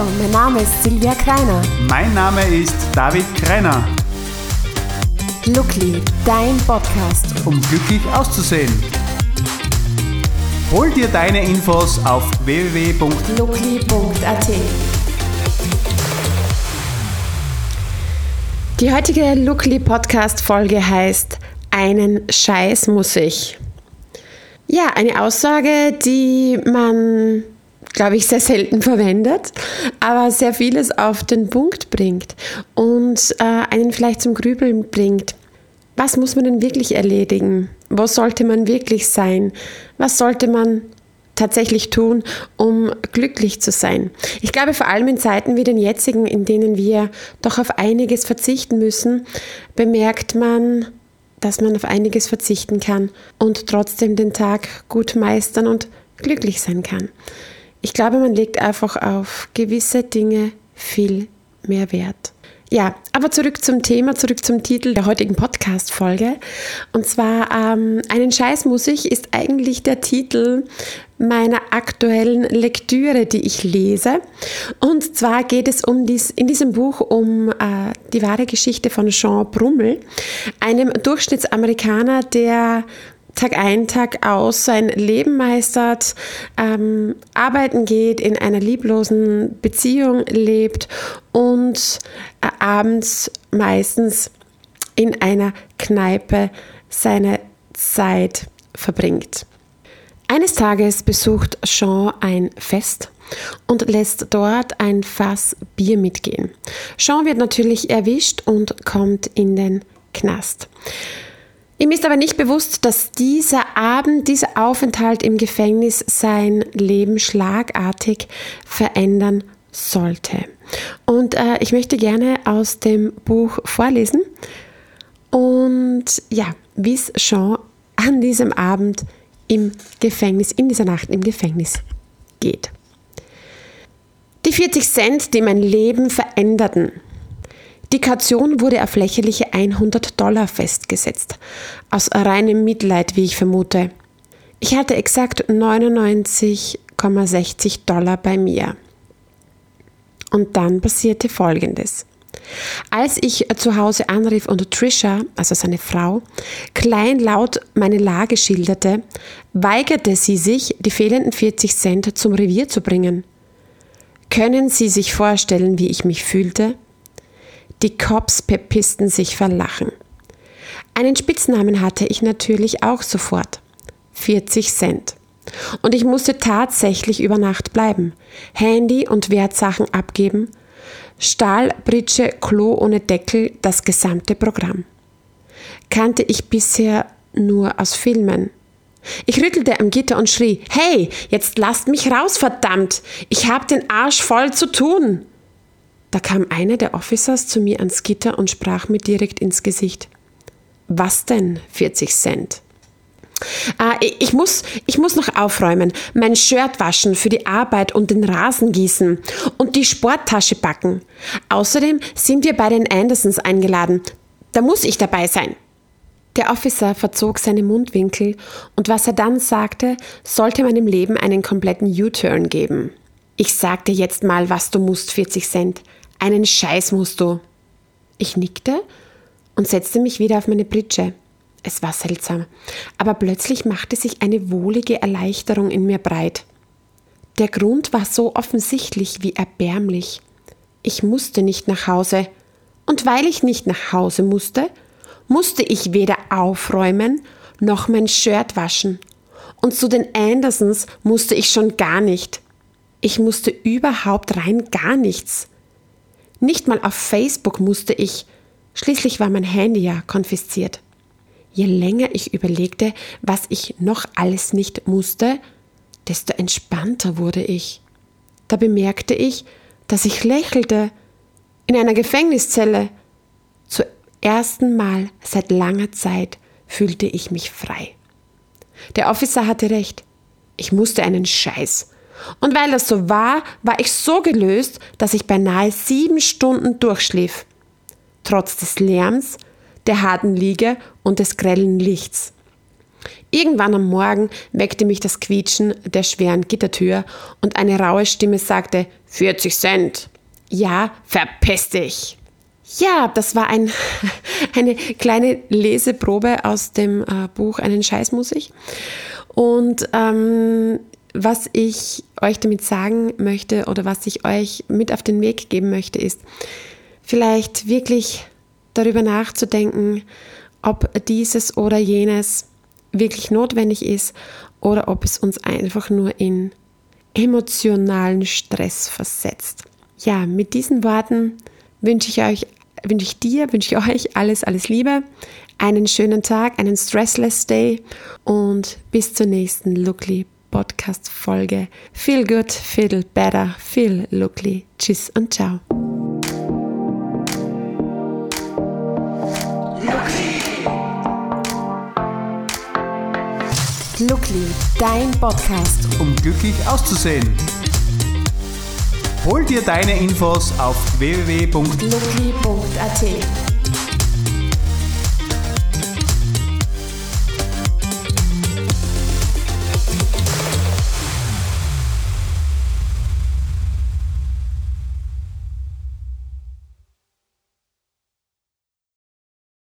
Hallo, mein Name ist Silvia Kreiner. Mein Name ist David Kreiner. Lookly, dein Podcast. Um glücklich auszusehen. Hol dir deine Infos auf www.lookly.at. Die heutige Lookly Podcast Folge heißt Einen Scheiß muss ich. Ja, eine Aussage, die man glaube ich, sehr selten verwendet, aber sehr vieles auf den Punkt bringt und äh, einen vielleicht zum Grübeln bringt. Was muss man denn wirklich erledigen? Wo sollte man wirklich sein? Was sollte man tatsächlich tun, um glücklich zu sein? Ich glaube, vor allem in Zeiten wie den jetzigen, in denen wir doch auf einiges verzichten müssen, bemerkt man, dass man auf einiges verzichten kann und trotzdem den Tag gut meistern und glücklich sein kann. Ich glaube, man legt einfach auf gewisse Dinge viel mehr Wert. Ja, aber zurück zum Thema, zurück zum Titel der heutigen Podcast-Folge. Und zwar ähm, Einen Scheiß muss ich ist eigentlich der Titel meiner aktuellen Lektüre, die ich lese. Und zwar geht es um dies, in diesem Buch um äh, die wahre Geschichte von Jean Brummel, einem Durchschnittsamerikaner, der Tag ein, Tag aus sein Leben meistert, ähm, arbeiten geht, in einer lieblosen Beziehung lebt und äh, abends meistens in einer Kneipe seine Zeit verbringt. Eines Tages besucht Jean ein Fest und lässt dort ein Fass Bier mitgehen. Jean wird natürlich erwischt und kommt in den Knast. Ihm ist aber nicht bewusst, dass dieser Abend, dieser Aufenthalt im Gefängnis sein Leben schlagartig verändern sollte. Und äh, ich möchte gerne aus dem Buch vorlesen und ja, wie es Jean an diesem Abend im Gefängnis, in dieser Nacht im Gefängnis geht. Die 40 Cent, die mein Leben veränderten, die Kaution wurde auf lächerliche 100 Dollar festgesetzt. Aus reinem Mitleid, wie ich vermute. Ich hatte exakt 99,60 Dollar bei mir. Und dann passierte Folgendes. Als ich zu Hause anrief und Trisha, also seine Frau, kleinlaut meine Lage schilderte, weigerte sie sich, die fehlenden 40 Cent zum Revier zu bringen. Können Sie sich vorstellen, wie ich mich fühlte? Die Cops pepisten sich vor Lachen. Einen Spitznamen hatte ich natürlich auch sofort. 40 Cent. Und ich musste tatsächlich über Nacht bleiben, Handy und Wertsachen abgeben, Stahlbritsche, Klo ohne Deckel, das gesamte Programm. Kannte ich bisher nur aus Filmen. Ich rüttelte am Gitter und schrie, hey, jetzt lasst mich raus, verdammt! Ich hab den Arsch voll zu tun! Da kam einer der Officers zu mir ans Gitter und sprach mir direkt ins Gesicht. Was denn 40 Cent? Ah, ich, muss, ich muss noch aufräumen, mein Shirt waschen für die Arbeit und den Rasen gießen und die Sporttasche packen. Außerdem sind wir bei den Andersons eingeladen. Da muss ich dabei sein. Der Officer verzog seine Mundwinkel und was er dann sagte, sollte meinem Leben einen kompletten U-Turn geben. Ich sagte jetzt mal, was du musst, 40 Cent. Einen Scheiß musst du. Ich nickte und setzte mich wieder auf meine Pritsche. Es war seltsam, aber plötzlich machte sich eine wohlige Erleichterung in mir breit. Der Grund war so offensichtlich wie erbärmlich. Ich musste nicht nach Hause, und weil ich nicht nach Hause musste, musste ich weder aufräumen noch mein Shirt waschen. Und zu den Andersons musste ich schon gar nicht. Ich musste überhaupt rein gar nichts. Nicht mal auf Facebook musste ich. Schließlich war mein Handy ja konfisziert. Je länger ich überlegte, was ich noch alles nicht musste, desto entspannter wurde ich. Da bemerkte ich, dass ich lächelte. In einer Gefängniszelle. Zum ersten Mal seit langer Zeit fühlte ich mich frei. Der Officer hatte recht. Ich musste einen Scheiß. Und weil das so war, war ich so gelöst, dass ich beinahe sieben Stunden durchschlief. Trotz des Lärms, der harten Liege und des grellen Lichts. Irgendwann am Morgen weckte mich das Quietschen der schweren Gittertür und eine raue Stimme sagte 40 Cent. Ja, verpiss dich. Ja, das war ein, eine kleine Leseprobe aus dem äh, Buch Einen Scheiß muss ich. Und ähm, was ich euch damit sagen möchte oder was ich euch mit auf den Weg geben möchte, ist vielleicht wirklich darüber nachzudenken, ob dieses oder jenes wirklich notwendig ist oder ob es uns einfach nur in emotionalen Stress versetzt. Ja, mit diesen Worten wünsche ich euch, wünsche ich dir, wünsche ich euch alles, alles Liebe, einen schönen Tag, einen stressless Day und bis zur nächsten Lookly Podcast Folge. Feel good, feel better, feel lookly. Tschüss und ciao. Lookly, dein Podcast. Um glücklich auszusehen. Hol dir deine Infos auf www.lookly.at.